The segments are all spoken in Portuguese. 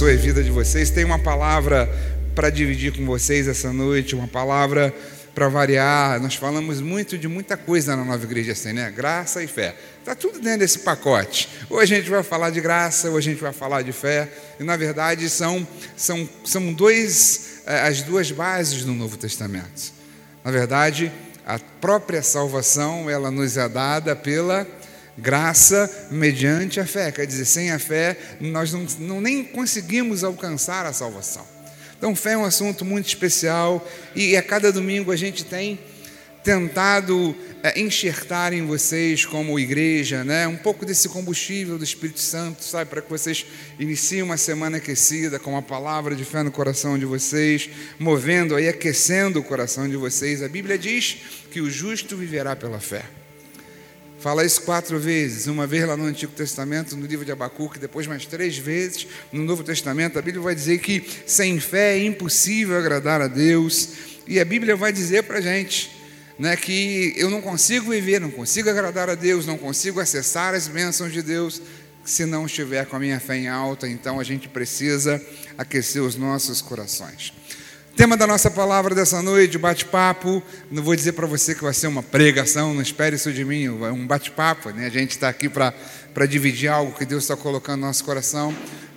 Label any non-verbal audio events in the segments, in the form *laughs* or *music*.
Abençoe a vida de vocês. Tem uma palavra para dividir com vocês essa noite, uma palavra para variar. Nós falamos muito de muita coisa na nova igreja assim, né? Graça e fé. Está tudo dentro desse pacote. Ou a gente vai falar de graça, ou a gente vai falar de fé. E na verdade são, são, são dois, eh, as duas bases do Novo Testamento. Na verdade, a própria salvação ela nos é dada pela Graça mediante a fé, quer dizer, sem a fé nós não, não, nem conseguimos alcançar a salvação. Então, fé é um assunto muito especial e a cada domingo a gente tem tentado é, enxertar em vocês, como igreja, né, um pouco desse combustível do Espírito Santo, sabe, para que vocês iniciem uma semana aquecida com a palavra de fé no coração de vocês, movendo aí, aquecendo o coração de vocês. A Bíblia diz que o justo viverá pela fé. Fala isso quatro vezes, uma vez lá no Antigo Testamento, no livro de Abacuque, depois mais três vezes no Novo Testamento. A Bíblia vai dizer que sem fé é impossível agradar a Deus. E a Bíblia vai dizer para a gente né, que eu não consigo viver, não consigo agradar a Deus, não consigo acessar as bênçãos de Deus se não estiver com a minha fé em alta. Então a gente precisa aquecer os nossos corações. Tema da nossa palavra dessa noite, bate-papo. Não vou dizer para você que vai ser uma pregação, não espere isso de mim, é um bate-papo. Né? A gente está aqui para dividir algo que Deus está colocando no nosso coração.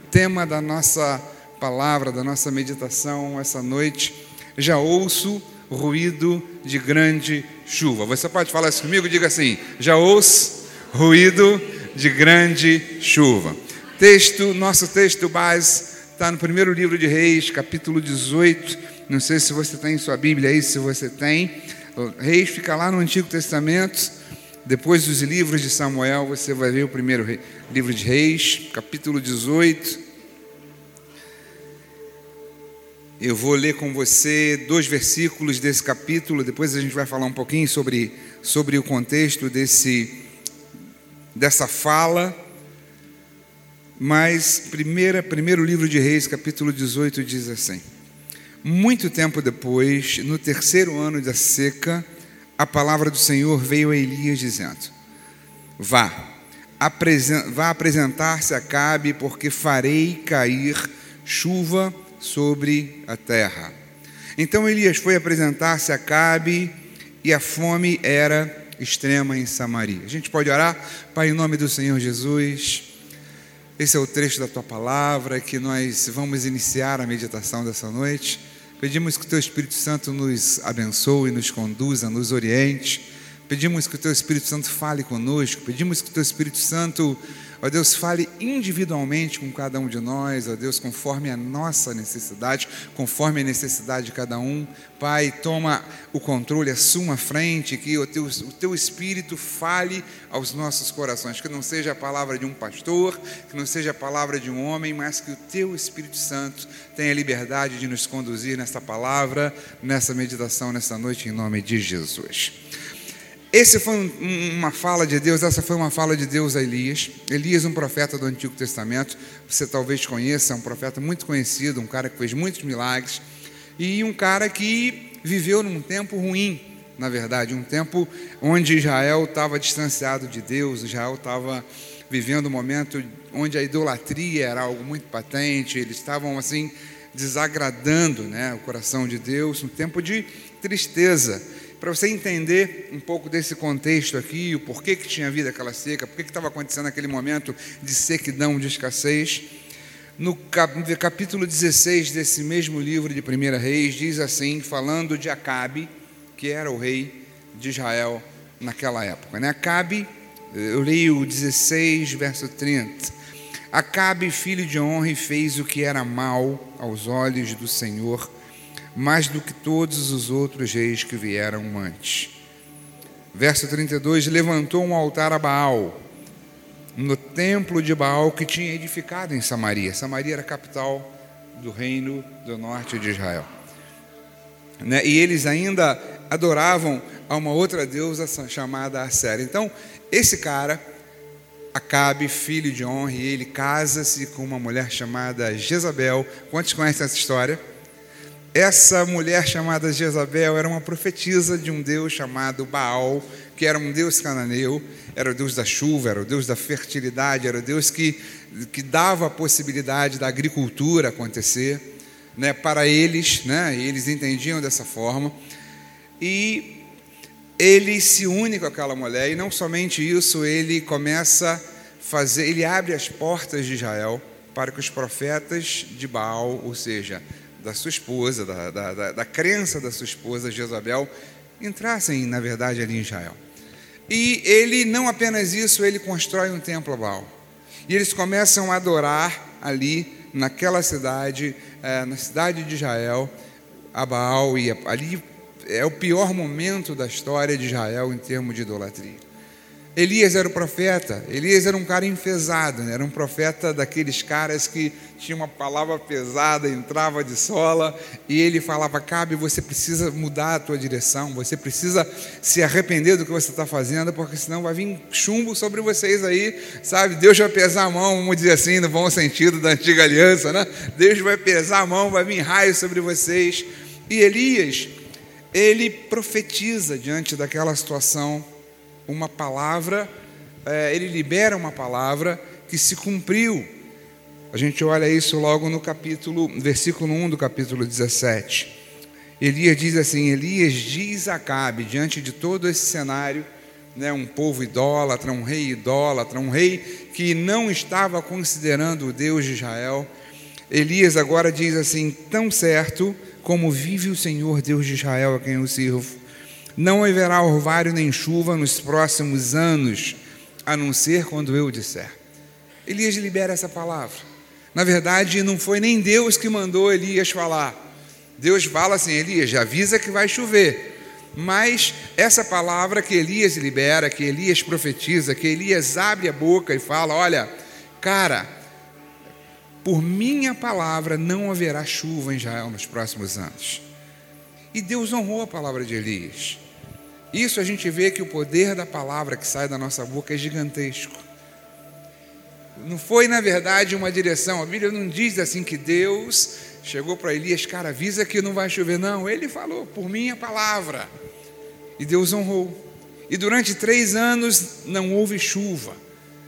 Tema da nossa palavra, da nossa meditação essa noite. Já ouço ruído de grande chuva. Você pode falar isso comigo? Diga assim: já ouço ruído de grande chuva. Texto, nosso texto base está no primeiro livro de Reis, capítulo 18. Não sei se você tem sua Bíblia aí, se você tem. Reis fica lá no Antigo Testamento. Depois dos livros de Samuel, você vai ver o primeiro livro de Reis, capítulo 18. Eu vou ler com você dois versículos desse capítulo, depois a gente vai falar um pouquinho sobre, sobre o contexto desse, dessa fala. Mas, primeira, primeiro livro de Reis, capítulo 18, diz assim: Muito tempo depois, no terceiro ano da seca, a palavra do Senhor veio a Elias dizendo: Vá, vá apresentar-se a Cabe, porque farei cair chuva sobre a terra. Então Elias foi apresentar-se a Cabe, e a fome era extrema em Samaria. A gente pode orar? Pai, em nome do Senhor Jesus. Esse é o trecho da tua palavra que nós vamos iniciar a meditação dessa noite. Pedimos que o teu Espírito Santo nos abençoe, nos conduza, nos oriente. Pedimos que o teu Espírito Santo fale conosco. Pedimos que o teu Espírito Santo Ó Deus, fale individualmente com cada um de nós, ó Deus, conforme a nossa necessidade, conforme a necessidade de cada um. Pai, toma o controle, assuma a frente, que o teu, o teu Espírito fale aos nossos corações, que não seja a palavra de um pastor, que não seja a palavra de um homem, mas que o teu Espírito Santo tenha liberdade de nos conduzir nessa palavra, nessa meditação, nessa noite, em nome de Jesus. Esse foi um, uma fala de Deus, essa foi uma fala de Deus a Elias. Elias, um profeta do Antigo Testamento, você talvez conheça, é um profeta muito conhecido, um cara que fez muitos milagres, e um cara que viveu num tempo ruim, na verdade, um tempo onde Israel estava distanciado de Deus, Israel estava vivendo um momento onde a idolatria era algo muito patente, eles estavam assim desagradando né, o coração de Deus, um tempo de tristeza. Para você entender um pouco desse contexto aqui, o porquê que tinha havido aquela seca, por que estava acontecendo aquele momento de sequidão, de escassez, no capítulo 16 desse mesmo livro de 1 Reis, diz assim, falando de Acabe, que era o rei de Israel naquela época. Né? Acabe, eu leio o 16, verso 30. Acabe, filho de honra, fez o que era mal aos olhos do Senhor, mais do que todos os outros reis que vieram antes. Verso 32: Levantou um altar a Baal, no templo de Baal que tinha edificado em Samaria. Samaria era a capital do reino do norte de Israel. Né? E eles ainda adoravam a uma outra deusa chamada Assera. Então, esse cara, Acabe, filho de honra, ele casa-se com uma mulher chamada Jezabel. Quantos conhecem essa história? Essa mulher chamada Jezabel era uma profetisa de um deus chamado Baal, que era um deus cananeu, era o deus da chuva, era o deus da fertilidade, era o deus que, que dava a possibilidade da agricultura acontecer né, para eles, né, eles entendiam dessa forma. E ele se une com aquela mulher, e não somente isso, ele começa a fazer, ele abre as portas de Israel para que os profetas de Baal, ou seja, da sua esposa, da, da, da, da crença da sua esposa Jezabel, entrassem, na verdade, ali em Israel. E ele, não apenas isso, ele constrói um templo a Baal. E eles começam a adorar ali, naquela cidade, é, na cidade de Israel, a Baal, e ali é o pior momento da história de Israel em termos de idolatria. Elias era o profeta, Elias era um cara enfesado, né? era um profeta daqueles caras que tinha uma palavra pesada, entrava de sola, e ele falava: Cabe, você precisa mudar a tua direção, você precisa se arrepender do que você está fazendo, porque senão vai vir chumbo sobre vocês aí, sabe? Deus vai pesar a mão, vamos dizer assim, no bom sentido da antiga aliança, né? Deus vai pesar a mão, vai vir raio sobre vocês. E Elias, ele profetiza diante daquela situação uma palavra, é, ele libera uma palavra que se cumpriu. A gente olha isso logo no capítulo, versículo 1 do capítulo 17. Elias diz assim: Elias diz a Acabe, diante de todo esse cenário, né, um povo idólatra, um rei idólatra, um rei que não estava considerando o Deus de Israel. Elias agora diz assim: Tão certo como vive o Senhor Deus de Israel, a quem eu sirvo, não haverá orvalho nem chuva nos próximos anos, a não ser quando eu disser. Elias libera essa palavra. Na verdade, não foi nem Deus que mandou Elias falar. Deus fala assim: Elias, avisa que vai chover. Mas essa palavra que Elias libera, que Elias profetiza, que Elias abre a boca e fala: Olha, cara, por minha palavra não haverá chuva em Israel nos próximos anos. E Deus honrou a palavra de Elias. Isso a gente vê que o poder da palavra que sai da nossa boca é gigantesco. Não foi, na verdade, uma direção. A Bíblia não diz assim que Deus chegou para Elias, cara, avisa que não vai chover. Não, ele falou, por minha palavra. E Deus honrou. E durante três anos não houve chuva.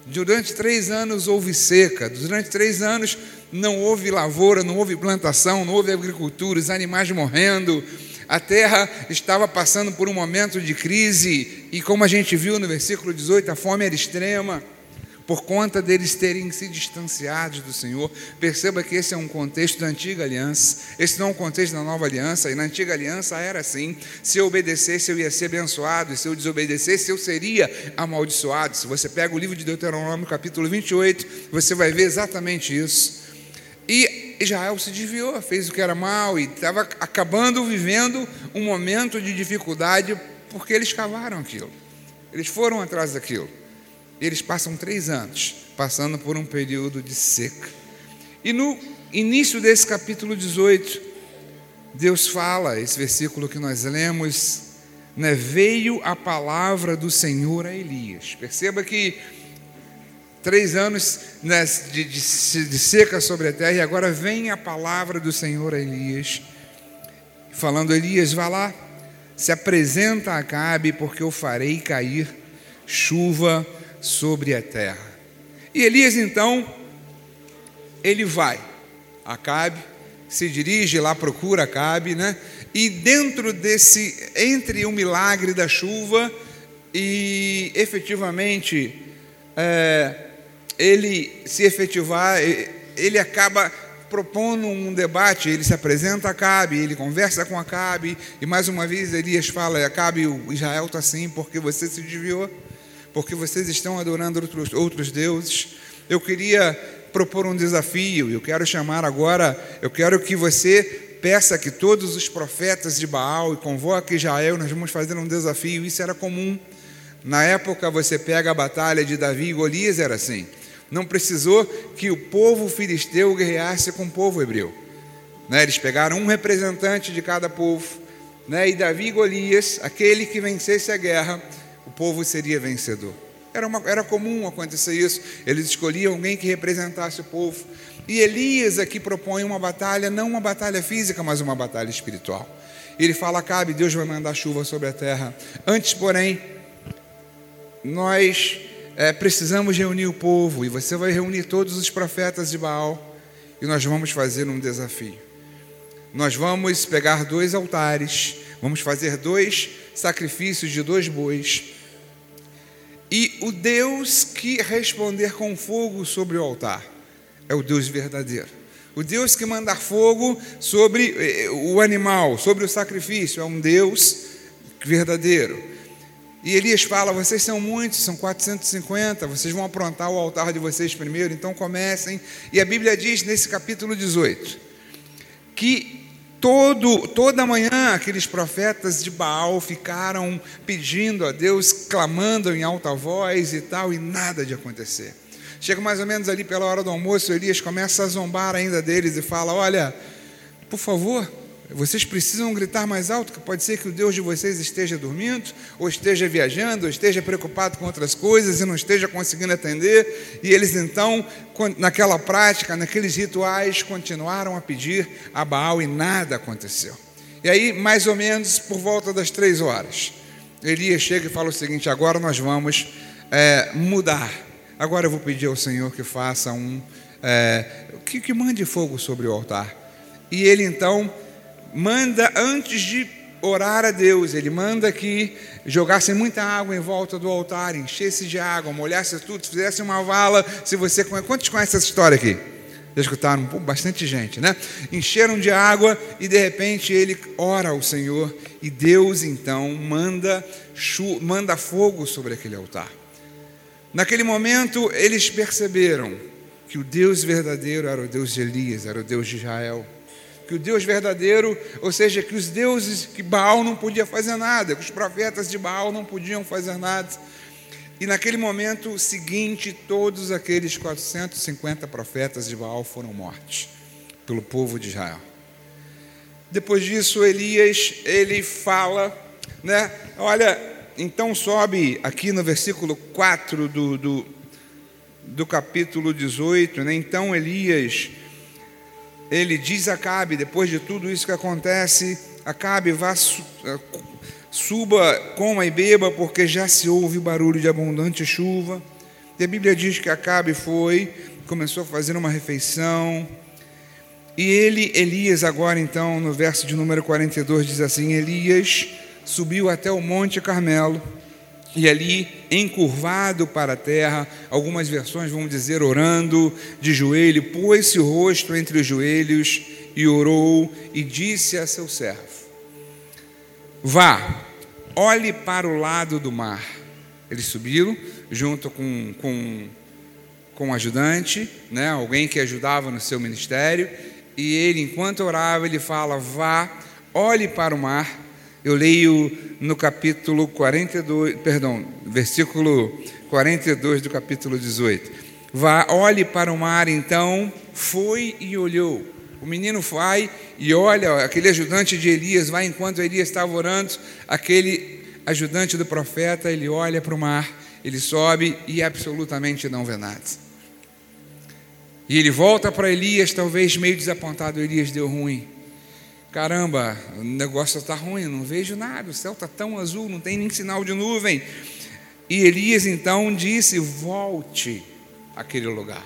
Durante três anos houve seca. Durante três anos não houve lavoura, não houve plantação, não houve agricultura, os animais morrendo, a terra estava passando por um momento de crise, e como a gente viu no versículo 18, a fome era extrema, por conta deles terem se distanciado do Senhor. Perceba que esse é um contexto da antiga aliança, esse não é um contexto da nova aliança, e na antiga aliança era assim: se eu obedecesse, eu ia ser abençoado, e se eu desobedecesse, eu seria amaldiçoado. Se você pega o livro de Deuteronômio, capítulo 28, você vai ver exatamente isso. E Israel se desviou, fez o que era mal e estava acabando vivendo um momento de dificuldade porque eles cavaram aquilo. Eles foram atrás daquilo. Eles passam três anos passando por um período de seca. E no início desse capítulo 18, Deus fala, esse versículo que nós lemos, né, veio a palavra do Senhor a Elias. Perceba que três anos né, de, de, de, seca sobre a terra, e agora vem a palavra do Senhor a Elias, falando: Elias, vá lá, se apresenta a Acabe, porque eu farei cair chuva sobre a terra. E Elias então, ele vai, Acabe, se dirige lá, procura Acabe, né? E dentro desse, entre o milagre da chuva e efetivamente é, ele se efetivar, ele acaba propondo um debate, ele se apresenta a Acabe, ele conversa com Acabe, e mais uma vez Elias fala, Acabe, o Israel está assim porque você se desviou, porque vocês estão adorando outros, outros deuses. Eu queria propor um desafio, eu quero chamar agora, eu quero que você peça que todos os profetas de Baal e convoque Israel, nós vamos fazer um desafio, isso era comum. Na época você pega a batalha de Davi e Golias, era assim. Não precisou que o povo filisteu guerreasse com o povo hebreu. Né? Eles pegaram um representante de cada povo, né? e Davi e Golias, aquele que vencesse a guerra, o povo seria vencedor. Era, uma, era comum acontecer isso. Eles escolhiam alguém que representasse o povo. E Elias aqui propõe uma batalha, não uma batalha física, mas uma batalha espiritual. Ele fala: Cabe, Deus vai mandar chuva sobre a terra. Antes, porém, nós é, precisamos reunir o povo, e você vai reunir todos os profetas de Baal, e nós vamos fazer um desafio. Nós vamos pegar dois altares, vamos fazer dois sacrifícios de dois bois, e o Deus que responder com fogo sobre o altar é o Deus verdadeiro. O Deus que mandar fogo sobre eh, o animal, sobre o sacrifício, é um Deus verdadeiro. E Elias fala: vocês são muitos, são 450, vocês vão aprontar o altar de vocês primeiro, então comecem. E a Bíblia diz nesse capítulo 18 que todo, toda manhã aqueles profetas de Baal ficaram pedindo a Deus, clamando em alta voz e tal, e nada de acontecer. Chega mais ou menos ali pela hora do almoço, Elias começa a zombar ainda deles e fala: Olha, por favor, vocês precisam gritar mais alto, que pode ser que o Deus de vocês esteja dormindo, ou esteja viajando, ou esteja preocupado com outras coisas e não esteja conseguindo atender. E eles então, naquela prática, naqueles rituais, continuaram a pedir a Baal e nada aconteceu. E aí, mais ou menos por volta das três horas, Elias chega e fala o seguinte: agora nós vamos é, mudar. Agora eu vou pedir ao Senhor que faça um. É, que, que mande fogo sobre o altar. E ele então manda antes de orar a Deus, ele manda que jogasse muita água em volta do altar, enchesse de água, molhasse tudo, fizesse uma vala. Se você quantos conhecem essa história aqui? Já escutaram? bastante gente, né? Encheram de água e de repente ele ora ao Senhor e Deus então manda, manda fogo sobre aquele altar. Naquele momento eles perceberam que o Deus verdadeiro era o Deus de Elias, era o Deus de Israel que o Deus verdadeiro, ou seja, que os deuses que Baal não podia fazer nada, que os profetas de Baal não podiam fazer nada. E naquele momento seguinte, todos aqueles 450 profetas de Baal foram mortos pelo povo de Israel. Depois disso, Elias, ele fala, né? Olha, então sobe aqui no versículo 4 do, do, do capítulo 18, né? Então Elias ele diz a Acabe, depois de tudo isso que acontece, Acabe, vá, eh, suba, coma e beba, porque já se ouve barulho de abundante chuva. E a Bíblia diz que Acabe foi, começou a fazer uma refeição. E ele, Elias, agora então, no verso de número 42, diz assim: Elias subiu até o Monte Carmelo e ali, encurvado para a terra, algumas versões vão dizer orando de joelho, pôs-se o rosto entre os joelhos e orou e disse a seu servo: Vá, olhe para o lado do mar. Eles subiram junto com, com, com um ajudante, né, alguém que ajudava no seu ministério, e ele, enquanto orava, ele fala: Vá, olhe para o mar eu leio no capítulo 42, perdão, versículo 42 do capítulo 18. Vá, olhe para o mar, então foi e olhou. O menino vai e olha, aquele ajudante de Elias vai enquanto Elias estava orando, aquele ajudante do profeta, ele olha para o mar, ele sobe e absolutamente não vê nada. E ele volta para Elias, talvez meio desapontado, Elias deu ruim caramba, o negócio está ruim, não vejo nada, o céu está tão azul, não tem nem sinal de nuvem. E Elias então disse: volte àquele lugar,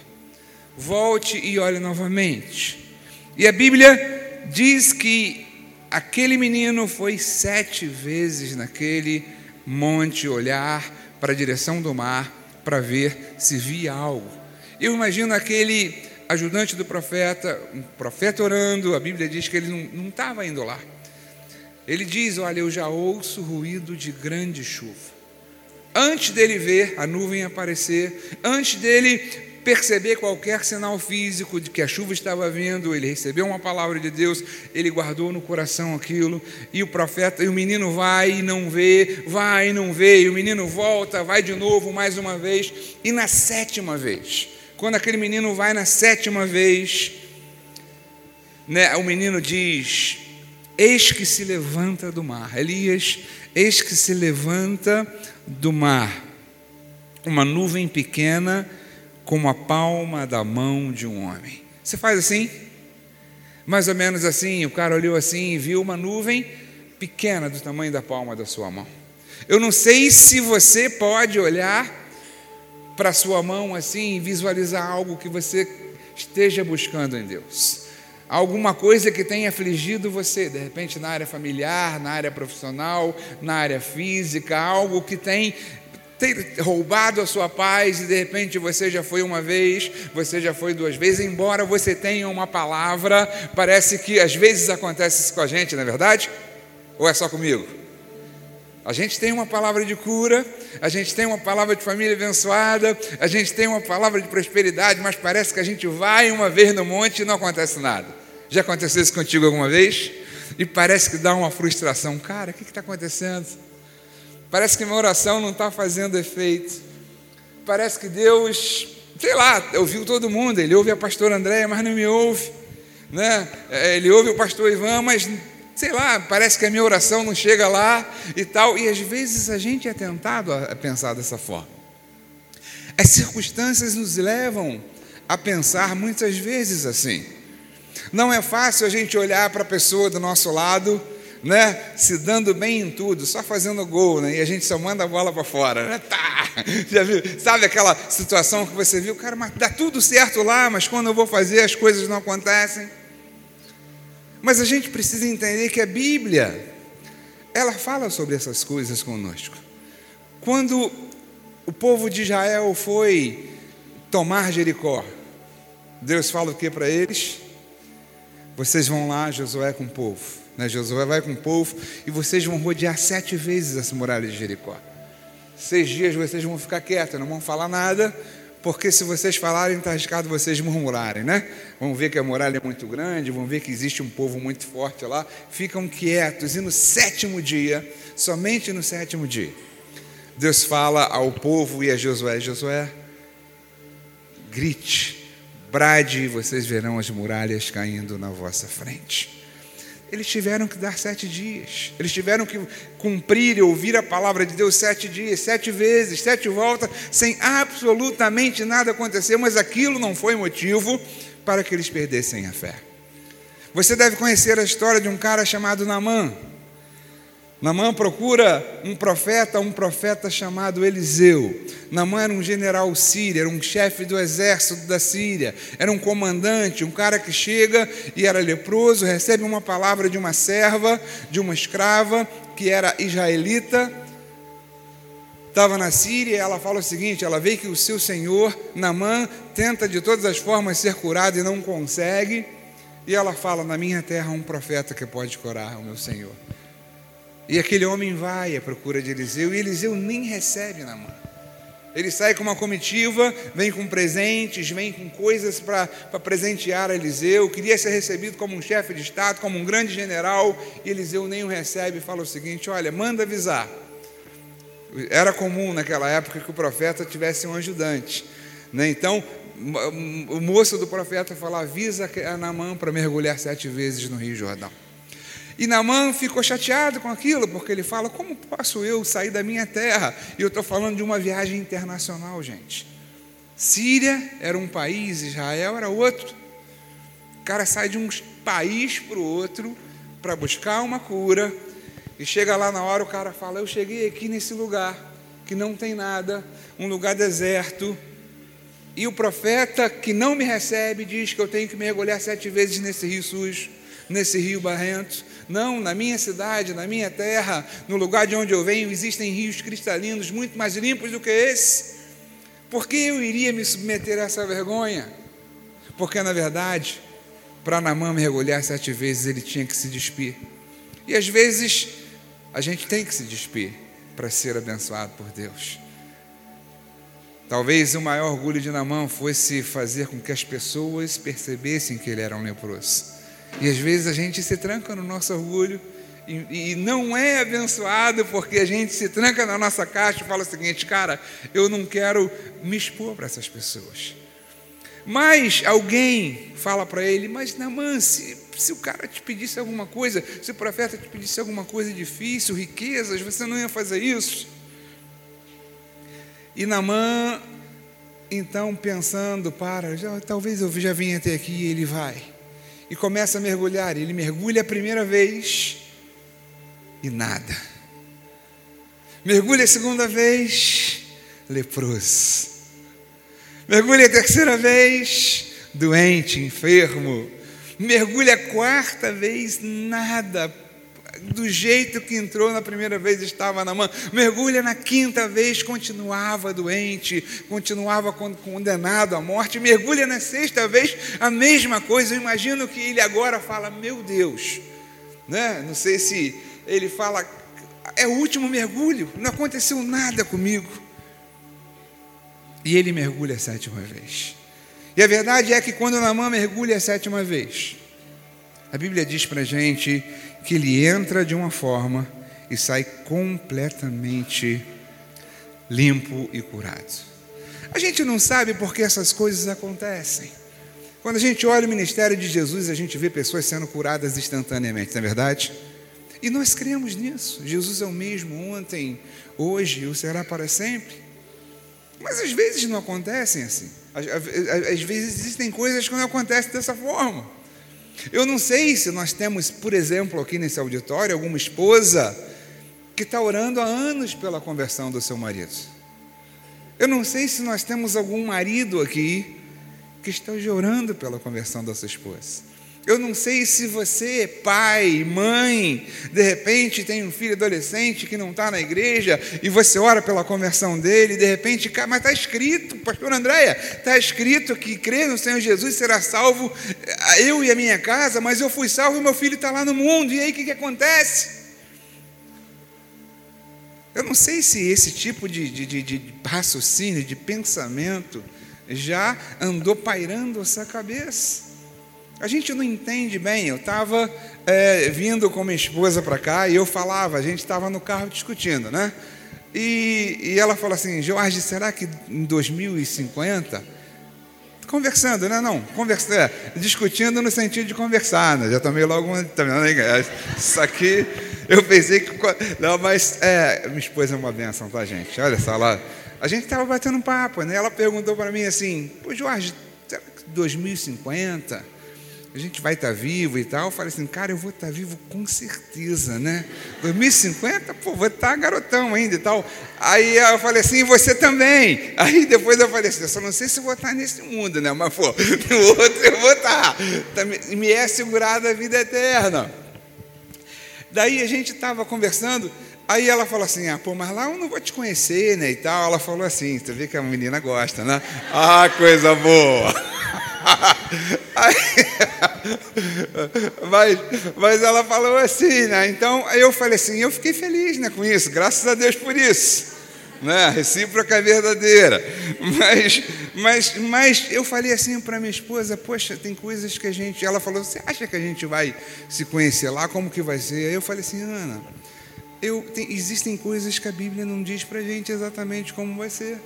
volte e olhe novamente. E a Bíblia diz que aquele menino foi sete vezes naquele monte olhar para a direção do mar para ver se via algo. Eu imagino aquele ajudante do profeta, um profeta orando, a Bíblia diz que ele não estava indo lá. Ele diz: Olha, eu já ouço ruído de grande chuva. Antes dele ver a nuvem aparecer, antes dele perceber qualquer sinal físico de que a chuva estava vindo, ele recebeu uma palavra de Deus, ele guardou no coração aquilo, e o profeta, e o menino vai e não vê, vai e não vê, e o menino volta, vai de novo mais uma vez, e na sétima vez, quando aquele menino vai na sétima vez, né, o menino diz: Eis que se levanta do mar. Elias, eis que se levanta do mar uma nuvem pequena como a palma da mão de um homem. Você faz assim? Mais ou menos assim, o cara olhou assim e viu uma nuvem pequena do tamanho da palma da sua mão. Eu não sei se você pode olhar para a sua mão assim e visualizar algo que você esteja buscando em Deus. Alguma coisa que tenha afligido você, de repente na área familiar, na área profissional, na área física, algo que tem ter roubado a sua paz e de repente você já foi uma vez, você já foi duas vezes, embora você tenha uma palavra, parece que às vezes acontece isso com a gente, não é verdade? Ou é só comigo? A gente tem uma palavra de cura, a gente tem uma palavra de família abençoada, a gente tem uma palavra de prosperidade, mas parece que a gente vai uma vez no monte e não acontece nada. Já aconteceu isso contigo alguma vez? E parece que dá uma frustração. Cara, o que está acontecendo? Parece que minha oração não está fazendo efeito. Parece que Deus, sei lá, ouviu todo mundo. Ele ouve a pastora Andréia, mas não me ouve. Né? É, ele ouve o pastor Ivan, mas sei lá, parece que a minha oração não chega lá e tal. E às vezes a gente é tentado a pensar dessa forma. As circunstâncias nos levam a pensar muitas vezes assim. Não é fácil a gente olhar para a pessoa do nosso lado né, se dando bem em tudo, só fazendo gol, né, e a gente só manda a bola para fora, né, tá, *laughs* já viu, sabe aquela situação que você viu, cara, mas dá tudo certo lá, mas quando eu vou fazer as coisas não acontecem. Mas a gente precisa entender que a Bíblia, ela fala sobre essas coisas conosco. Quando o povo de Israel foi tomar Jericó, Deus fala o que para eles? Vocês vão lá, Josué, com o povo né? Josué vai com o povo e vocês vão rodear sete vezes essa muralha de Jericó. Seis dias vocês vão ficar quietos, não vão falar nada, porque se vocês falarem, está arriscado vocês murmurarem, né? Vão ver que a muralha é muito grande, vão ver que existe um povo muito forte lá, ficam quietos. E no sétimo dia, somente no sétimo dia, Deus fala ao povo e a Josué: Josué, grite, brade, e vocês verão as muralhas caindo na vossa frente. Eles tiveram que dar sete dias. Eles tiveram que cumprir e ouvir a palavra de Deus sete dias, sete vezes, sete voltas, sem absolutamente nada acontecer, mas aquilo não foi motivo para que eles perdessem a fé. Você deve conhecer a história de um cara chamado Namã. Namã procura um profeta, um profeta chamado Eliseu. Namã era um general sírio, era um chefe do exército da Síria, era um comandante, um cara que chega e era leproso, recebe uma palavra de uma serva, de uma escrava, que era israelita, estava na Síria, ela fala o seguinte: ela vê que o seu senhor, Namã, tenta de todas as formas ser curado e não consegue, e ela fala: Na minha terra há um profeta que pode curar o meu senhor. E aquele homem vai à procura de Eliseu, e Eliseu nem recebe na mão. Ele sai com uma comitiva, vem com presentes, vem com coisas para presentear Eliseu. Queria ser recebido como um chefe de Estado, como um grande general, e Eliseu nem o recebe e fala o seguinte: Olha, manda avisar. Era comum naquela época que o profeta tivesse um ajudante. Né? Então, o moço do profeta fala: avisa a Naamã para mergulhar sete vezes no Rio Jordão. E Namã ficou chateado com aquilo, porque ele fala: como posso eu sair da minha terra? E eu estou falando de uma viagem internacional, gente. Síria era um país, Israel era outro. O cara sai de um país para o outro para buscar uma cura, e chega lá na hora, o cara fala: Eu cheguei aqui nesse lugar que não tem nada, um lugar deserto. E o profeta que não me recebe diz que eu tenho que mergulhar sete vezes nesse rio sujo, nesse rio barrento. Não, na minha cidade, na minha terra, no lugar de onde eu venho, existem rios cristalinos muito mais limpos do que esse. Por que eu iria me submeter a essa vergonha? Porque, na verdade, para Namã mergulhar sete vezes, ele tinha que se despir. E às vezes, a gente tem que se despir para ser abençoado por Deus. Talvez o maior orgulho de Namã fosse fazer com que as pessoas percebessem que ele era um leproso. E às vezes a gente se tranca no nosso orgulho e, e, não é abençoado porque a gente se tranca na nossa caixa e fala o seguinte, cara, eu não quero me expor para essas pessoas. Mas alguém fala para ele, mas Namã, se, se o cara te pedisse alguma coisa, se o profeta te pedisse alguma coisa difícil, riquezas, você não ia fazer isso? E Namã então pensando, para, já, talvez eu já venha até aqui, ele vai. E começa a mergulhar, ele mergulha a primeira vez e nada. Mergulha a segunda vez, leproso. Mergulha a terceira vez, doente, enfermo. Mergulha a quarta vez, nada. Do jeito que entrou na primeira vez estava na mão. Mergulha na quinta vez, continuava doente, continuava condenado à morte. Mergulha na sexta vez, a mesma coisa. Eu imagino que ele agora fala: Meu Deus, né? não sei se ele fala, é o último mergulho, não aconteceu nada comigo. E ele mergulha a sétima vez. E a verdade é que quando Namã mergulha a sétima vez, a Bíblia diz para a gente que ele entra de uma forma e sai completamente limpo e curado. A gente não sabe por que essas coisas acontecem. Quando a gente olha o ministério de Jesus, a gente vê pessoas sendo curadas instantaneamente, não é verdade? E nós cremos nisso. Jesus é o mesmo ontem, hoje, o será para sempre. Mas às vezes não acontecem assim. Às, às, vezes existem coisas que não acontecem dessa forma. Eu não sei se nós temos, por exemplo, aqui nesse auditório, alguma esposa que está orando há anos pela conversão do seu marido. Eu não sei se nós temos algum marido aqui que está orando pela conversão da sua esposa. Eu não sei se você, pai, mãe, de repente tem um filho adolescente que não está na igreja e você ora pela conversão dele, de repente, mas está escrito, pastor Andréia, está escrito que crê no Senhor Jesus será salvo, eh, eu e a minha casa, mas eu fui salvo e meu filho está lá no mundo, e aí o que, que acontece? Eu não sei se esse tipo de, de, de, de raciocínio, de pensamento, já andou pairando essa cabeça. A gente não entende bem. Eu estava é, vindo com minha esposa para cá e eu falava, a gente estava no carro discutindo, né? E, e ela falou assim: Jorge, será que em 2050? Conversando, né? Não, conversa, é, discutindo no sentido de conversar, né? Já tomei logo uma. Isso aqui, eu pensei que. Não, mas é, minha esposa é uma benção, tá, gente? Olha só lá. A gente estava batendo um papo, né? Ela perguntou para mim assim: Pô, Jorge, será que 2050? A gente vai estar tá vivo e tal. Eu falei assim, cara, eu vou estar tá vivo com certeza, né? 2050, pô, vou estar tá garotão ainda e tal. Aí eu falei assim, e você também. *laughs* Aí depois eu falei assim, eu só não sei se vou estar nesse mundo, né? Mas, pô, *laughs* no outro eu vou estar. Me é assegurada a vida eterna. Daí a gente estava conversando, aí ela falou assim, ah, pô, mas lá eu não vou te conhecer, né, e tal. Ela falou assim, você vê que a menina gosta, né? *laughs* Ah, coisa boa. Aí, *laughs* mas, mas ela falou assim, né? Então eu falei assim, eu fiquei feliz né, com isso, graças a Deus por isso. Né? A recíproca é verdadeira. Mas, mas, mas eu falei assim para minha esposa, poxa, tem coisas que a gente. Ela falou, você acha que a gente vai se conhecer lá? Como que vai ser? Aí eu falei assim, Ana, eu, tem, existem coisas que a Bíblia não diz para a gente exatamente como vai ser.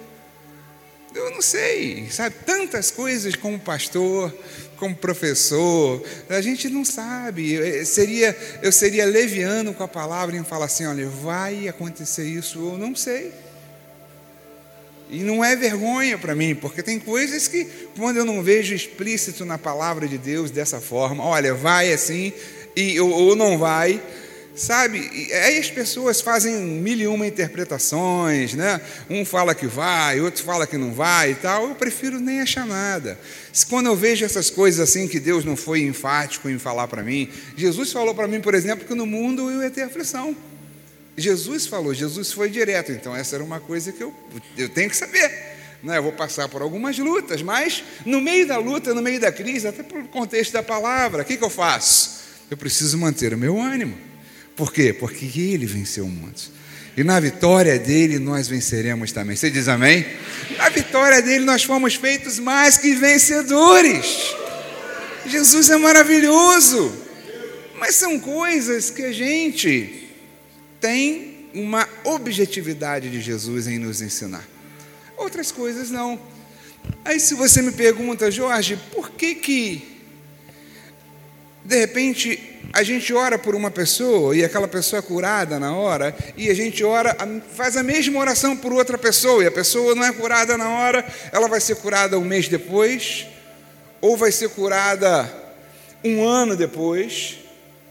Eu não sei, sabe? Tantas coisas como pastor, como professor, a gente não sabe. Eu seria, eu seria leviano com a palavra em falar assim: olha, vai acontecer isso, eu não sei. E não é vergonha para mim, porque tem coisas que, quando eu não vejo explícito na palavra de Deus dessa forma, olha, vai assim, e, ou, ou não vai, Sabe, aí as pessoas fazem mil e uma interpretações, né? Um fala que vai, outro fala que não vai e tal. Eu prefiro nem achar nada. Quando eu vejo essas coisas assim que Deus não foi enfático em falar para mim, Jesus falou para mim, por exemplo, que no mundo eu ia ter aflição. Jesus falou, Jesus foi direto. Então essa era uma coisa que eu, eu tenho que saber. Né? Eu vou passar por algumas lutas, mas no meio da luta, no meio da crise, até pelo contexto da palavra, o que, que eu faço? Eu preciso manter o meu ânimo. Por quê? Porque ele venceu o mundo. E na vitória dele nós venceremos também. Você diz amém? Na vitória dele nós fomos feitos mais que vencedores. Jesus é maravilhoso. Mas são coisas que a gente tem uma objetividade de Jesus em nos ensinar. Outras coisas não. Aí se você me pergunta, Jorge, por que que De repente, a gente ora por uma pessoa e aquela pessoa é curada na hora, e a gente ora, faz a mesma oração por outra pessoa e a pessoa não é curada na hora, ela vai ser curada um mês depois, ou vai ser curada um ano depois,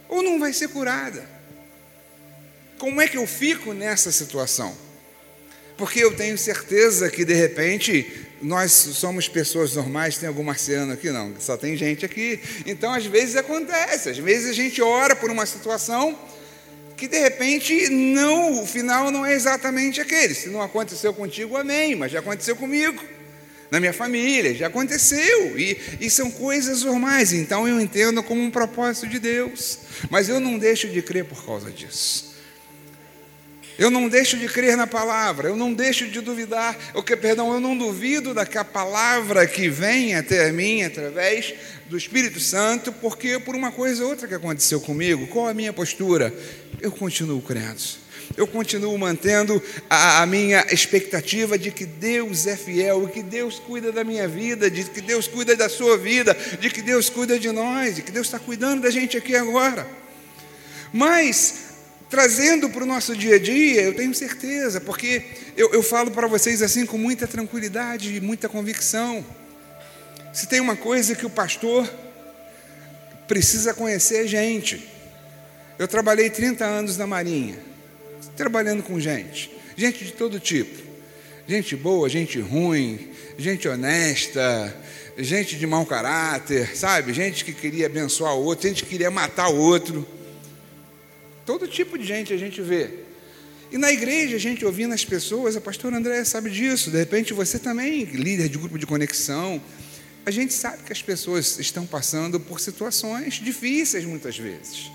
ou não vai ser curada. Como é que eu fico nessa situação? Porque eu tenho certeza que de repente nós somos pessoas normais, tem algum marciano aqui? Não, só tem gente aqui. Então, às vezes acontece, às vezes a gente ora por uma situação que de repente não, o final não é exatamente aquele. Se não aconteceu contigo, amém, mas já aconteceu comigo, na minha família, já aconteceu, e, e são coisas normais, então eu entendo como um propósito de Deus, mas eu não deixo de crer por causa disso. Eu não deixo de crer na palavra, eu não deixo de duvidar, o que, perdão, eu não duvido da que a palavra que vem até mim através do Espírito Santo, porque por uma coisa ou outra que aconteceu comigo, qual a minha postura? Eu continuo crendo. Eu continuo mantendo a, a minha expectativa de que Deus é fiel, que Deus cuida da minha vida, de que Deus cuida da sua vida, de que Deus cuida de nós, de que Deus está cuidando da gente aqui agora. Mas trazendo para o nosso dia a dia, eu tenho certeza, porque eu, eu falo para vocês assim com muita tranquilidade e muita convicção. Se tem uma coisa que o pastor precisa conhecer, é gente. Eu trabalhei 30 anos na Marinha, trabalhando com gente, gente de todo tipo. Gente boa, gente ruim, gente honesta, gente de mau caráter, sabe? Gente que queria abençoar o outro, gente que queria matar o outro. Todo tipo de gente a gente vê. E na igreja, a gente ouvindo as pessoas, a pastora André sabe disso, de repente você também, líder de grupo de conexão, a gente sabe que as pessoas estão passando por situações difíceis muitas vezes.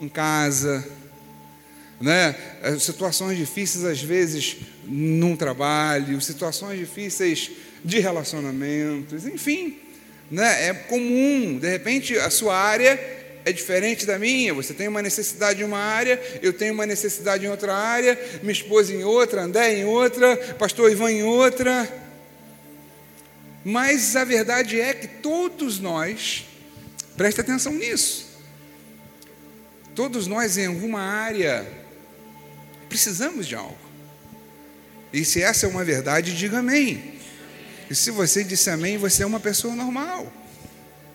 Em casa, né? situações difíceis às vezes num trabalho, situações difíceis de relacionamentos, enfim. Né? É comum, de repente a sua área é diferente da minha. Você tem uma necessidade em uma área, eu tenho uma necessidade em outra área, minha esposa em outra, André em outra, pastor Ivan em outra. Mas a verdade é que todos nós, preste atenção nisso, todos nós em alguma área precisamos de algo. E se essa é uma verdade, diga amém. E se você disse amém, você é uma pessoa normal.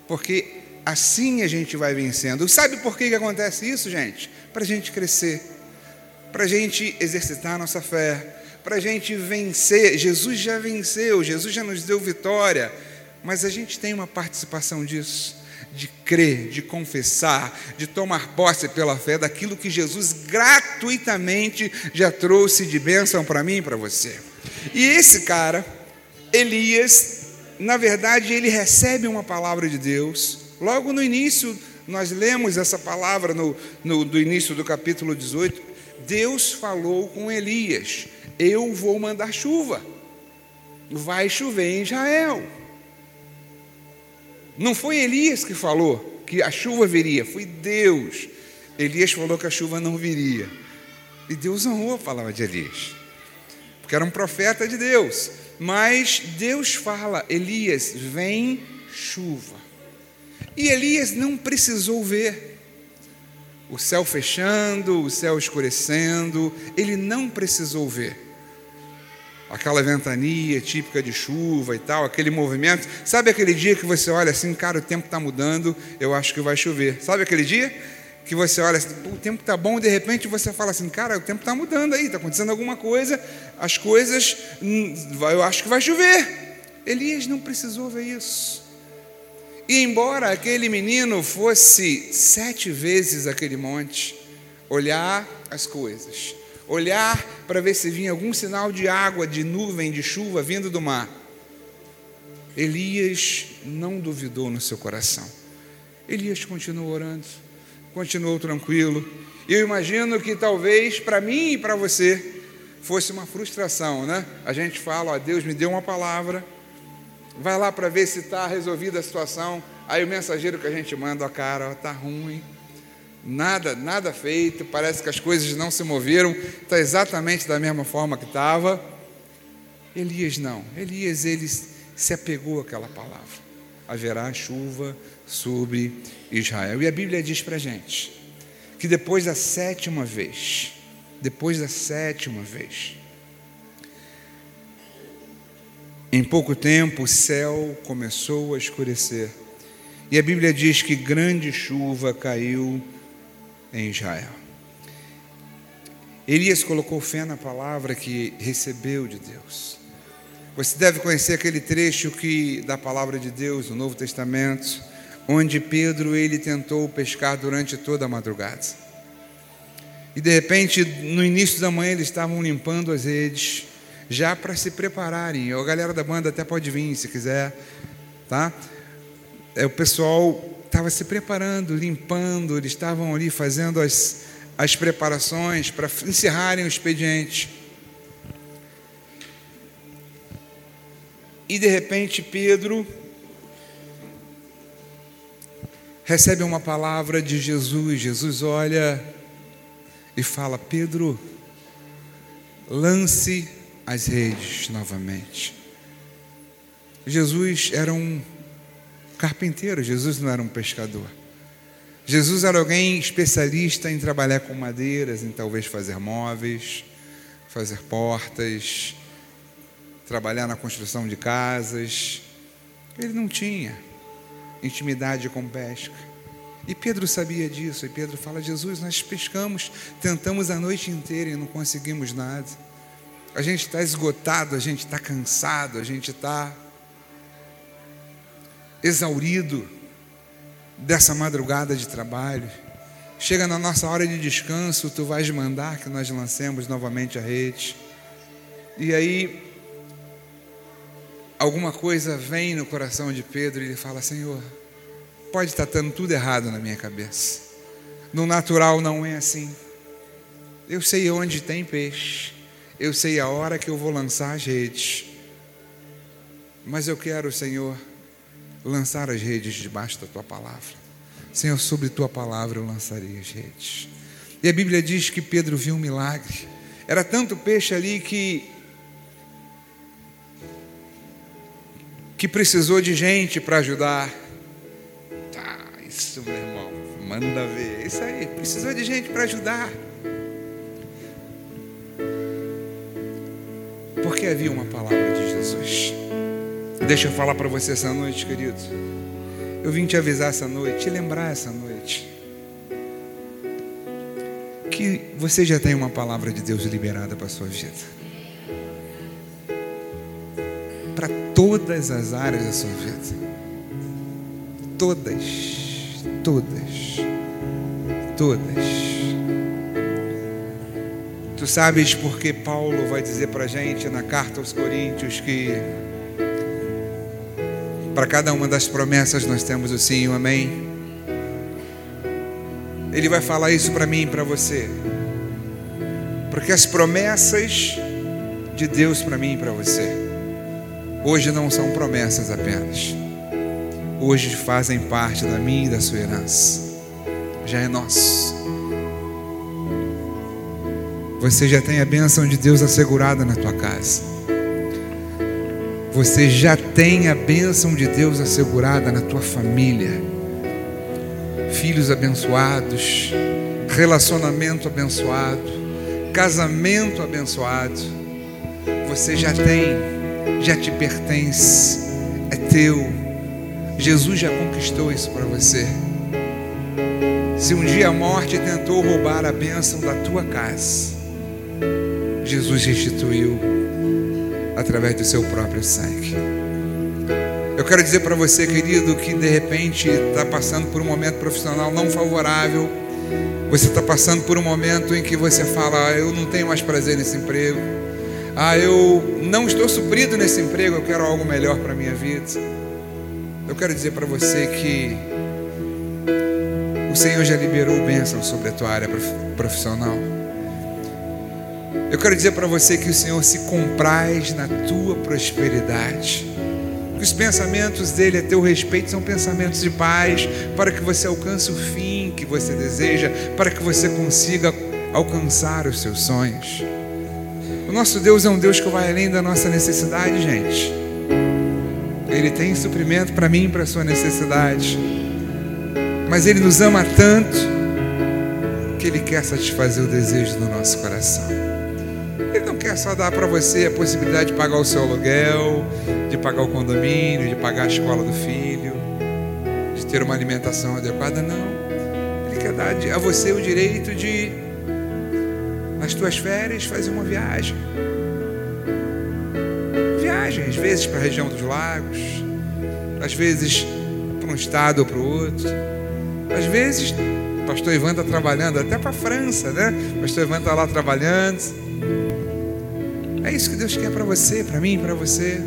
Porque Assim a gente vai vencendo. Sabe por que, que acontece isso, gente? Para a gente crescer, para a gente exercitar a nossa fé, para a gente vencer. Jesus já venceu, Jesus já nos deu vitória, mas a gente tem uma participação disso de crer, de confessar, de tomar posse pela fé daquilo que Jesus gratuitamente já trouxe de bênção para mim e para você. E esse cara, Elias, na verdade, ele recebe uma palavra de Deus, Logo no início, nós lemos essa palavra no, no, do início do capítulo 18. Deus falou com Elias: Eu vou mandar chuva, vai chover em Israel. Não foi Elias que falou que a chuva viria, foi Deus. Elias falou que a chuva não viria. E Deus honrou a palavra de Elias, porque era um profeta de Deus. Mas Deus fala: Elias, vem chuva. E Elias não precisou ver o céu fechando, o céu escurecendo, ele não precisou ver. Aquela ventania típica de chuva e tal, aquele movimento. Sabe aquele dia que você olha assim, cara, o tempo está mudando, eu acho que vai chover. Sabe aquele dia que você olha assim, o tempo está bom, e de repente você fala assim, cara, o tempo está mudando aí, está acontecendo alguma coisa, as coisas, hum, eu acho que vai chover. Elias não precisou ver isso. E embora aquele menino fosse sete vezes aquele monte, olhar as coisas, olhar para ver se vinha algum sinal de água, de nuvem, de chuva vindo do mar, Elias não duvidou no seu coração. Elias continuou orando, continuou tranquilo. Eu imagino que talvez para mim e para você fosse uma frustração, né? A gente fala, ó, Deus me deu uma palavra, vai lá para ver se está resolvida a situação. Aí o mensageiro que a gente manda, ó, cara, está ruim, nada, nada feito, parece que as coisas não se moveram, está exatamente da mesma forma que estava. Elias não, Elias ele se apegou àquela palavra. haverá chuva sobre Israel. E a Bíblia diz para a gente que depois da sétima vez, depois da sétima vez, em pouco tempo o céu começou a escurecer. E a Bíblia diz que grande chuva caiu em Israel. Elias colocou fé na palavra que recebeu de Deus. Você deve conhecer aquele trecho que da palavra de Deus no Novo Testamento, onde Pedro ele tentou pescar durante toda a madrugada. E de repente, no início da manhã, eles estavam limpando as redes, já para se prepararem. A galera da banda até pode vir se quiser, tá? É, o pessoal estava se preparando, limpando, eles estavam ali fazendo as, as preparações para encerrarem o expediente. E de repente Pedro recebe uma palavra de Jesus. Jesus olha e fala: Pedro, lance as redes novamente. Jesus era um carpinteiro, Jesus não era um pescador. Jesus era alguém especialista em trabalhar com madeiras, em talvez fazer móveis, fazer portas, trabalhar na construção de casas. Ele não tinha intimidade com pesca. E Pedro sabia disso, e Pedro fala: Jesus, nós pescamos, tentamos a noite inteira e não conseguimos nada. A gente está esgotado, a gente está cansado, a gente está exaurido dessa madrugada de trabalho. Chega na nossa hora de descanso, tu vais mandar que nós lancemos novamente a rede. E aí alguma coisa vem no coração de Pedro e ele fala: Senhor, pode estar dando tudo errado na minha cabeça. No natural não é assim. Eu sei onde tem peixe, eu sei a hora que eu vou lançar as redes, mas eu quero, Senhor, lançar as redes debaixo da tua palavra. Senhor, sobre tua palavra eu lançarei as redes. E a Bíblia diz que Pedro viu um milagre. Era tanto peixe ali que que precisou de gente para ajudar. Tá, isso, meu irmão, manda ver. Isso aí, precisou de gente para ajudar. Porque havia uma palavra de Jesus. Deixa eu falar para você essa noite, querido. Eu vim te avisar essa noite, te lembrar essa noite. Que você já tem uma palavra de Deus liberada para a sua vida. todas as áreas da sua vida. Todas, todas, todas. Tu sabes porque Paulo vai dizer para a gente na carta aos Coríntios que para cada uma das promessas nós temos o sim e o amém. Ele vai falar isso para mim e para você. Porque as promessas de Deus para mim e para você hoje não são promessas apenas. Hoje fazem parte da minha e da sua herança. Já é nosso. Você já tem a bênção de Deus assegurada na tua casa. Você já tem a bênção de Deus assegurada na tua família. Filhos abençoados, relacionamento abençoado, casamento abençoado. Você já tem já te pertence, é teu. Jesus já conquistou isso para você. Se um dia a morte tentou roubar a bênção da tua casa, Jesus restituiu através do seu próprio sangue. Eu quero dizer para você, querido, que de repente está passando por um momento profissional não favorável. Você está passando por um momento em que você fala: ah, Eu não tenho mais prazer nesse emprego ah, eu não estou suprido nesse emprego, eu quero algo melhor para a minha vida. Eu quero dizer para você que o Senhor já liberou bênção sobre a tua área profissional. Eu quero dizer para você que o Senhor se compraz na tua prosperidade. Que os pensamentos dele a teu respeito são pensamentos de paz, para que você alcance o fim que você deseja, para que você consiga alcançar os seus sonhos nosso Deus é um Deus que vai além da nossa necessidade, gente. Ele tem suprimento para mim e para a sua necessidade. Mas Ele nos ama tanto que Ele quer satisfazer o desejo do nosso coração. Não quer só dar para você a possibilidade de pagar o seu aluguel, de pagar o condomínio, de pagar a escola do filho, de ter uma alimentação adequada, não. Ele quer dar a você o direito de, nas tuas férias, fazer uma viagem viagem, às vezes para a região dos lagos, às vezes para um estado ou para o outro. Às vezes, pastor Ivan está trabalhando até para a França, né? Pastor Ivan está lá trabalhando. Isso que Deus quer para você, para mim, para você.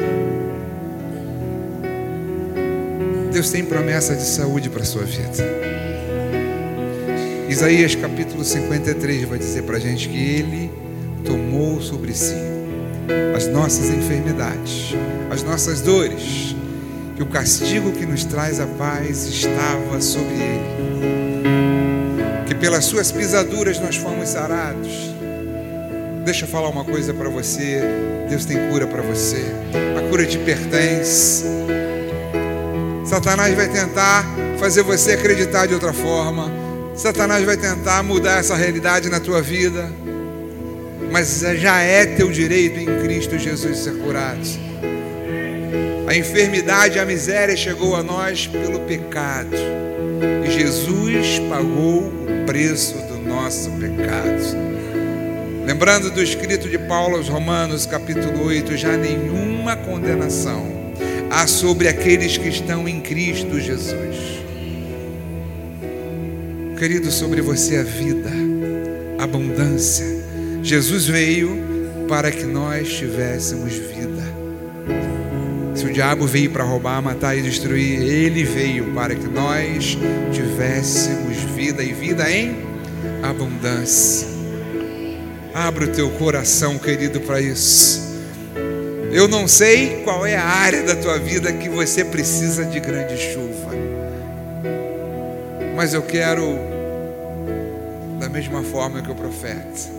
Deus tem promessa de saúde para a sua vida. Isaías capítulo 53 vai dizer para a gente que Ele tomou sobre si as nossas enfermidades, as nossas dores, que o castigo que nos traz a paz estava sobre ele, que pelas suas pisaduras nós fomos sarados. Deixa eu falar uma coisa para você: Deus tem cura para você, a cura te pertence. Satanás vai tentar fazer você acreditar de outra forma. Satanás vai tentar mudar essa realidade na tua vida mas já é teu direito em Cristo Jesus ser curado. A enfermidade, a miséria chegou a nós pelo pecado. E Jesus pagou o preço do nosso pecado. Lembrando do escrito de Paulo aos Romanos, capítulo 8, já nenhuma condenação há sobre aqueles que estão em Cristo Jesus. Querido, sobre você a vida, a abundância, Jesus veio para que nós tivéssemos vida. Se o diabo veio para roubar, matar e destruir, ele veio para que nós tivéssemos vida e vida em abundância. Abra o teu coração, querido, para isso. Eu não sei qual é a área da tua vida que você precisa de grande chuva, mas eu quero, da mesma forma que o profeta,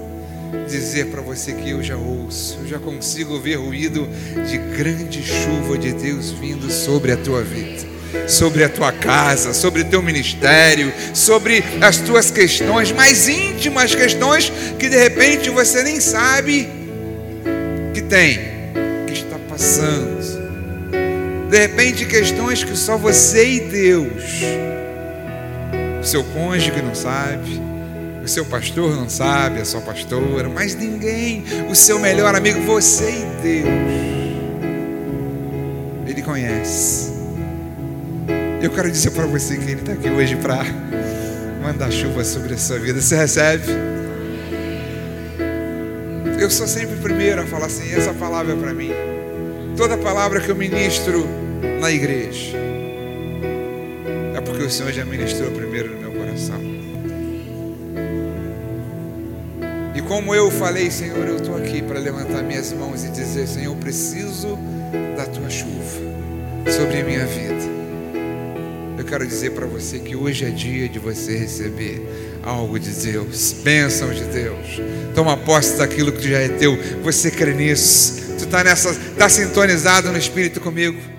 dizer para você que eu já ouço, eu já consigo ver ruído de grande chuva de Deus vindo sobre a tua vida, sobre a tua casa, sobre o teu ministério, sobre as tuas questões mais íntimas, questões que de repente você nem sabe que tem, que está passando. De repente, questões que só você e Deus, o seu cônjuge não sabe, o seu pastor não sabe, a sua pastora, mas ninguém, o seu melhor amigo, você e Deus. Ele conhece. Eu quero dizer para você que Ele está aqui hoje para mandar chuva sobre a sua vida. Você recebe? Eu sou sempre o primeiro a falar assim: essa palavra é para mim. Toda palavra que eu ministro na igreja é porque o Senhor já ministrou primeiro no meu coração. E como eu falei, Senhor, eu estou aqui para levantar minhas mãos e dizer: Senhor, eu preciso da tua chuva sobre a minha vida. Quero dizer para você que hoje é dia de você receber algo de Deus, bênção de Deus. Toma posse daquilo que já é teu. Você crê nisso? Tu está nessa, está sintonizado no Espírito comigo?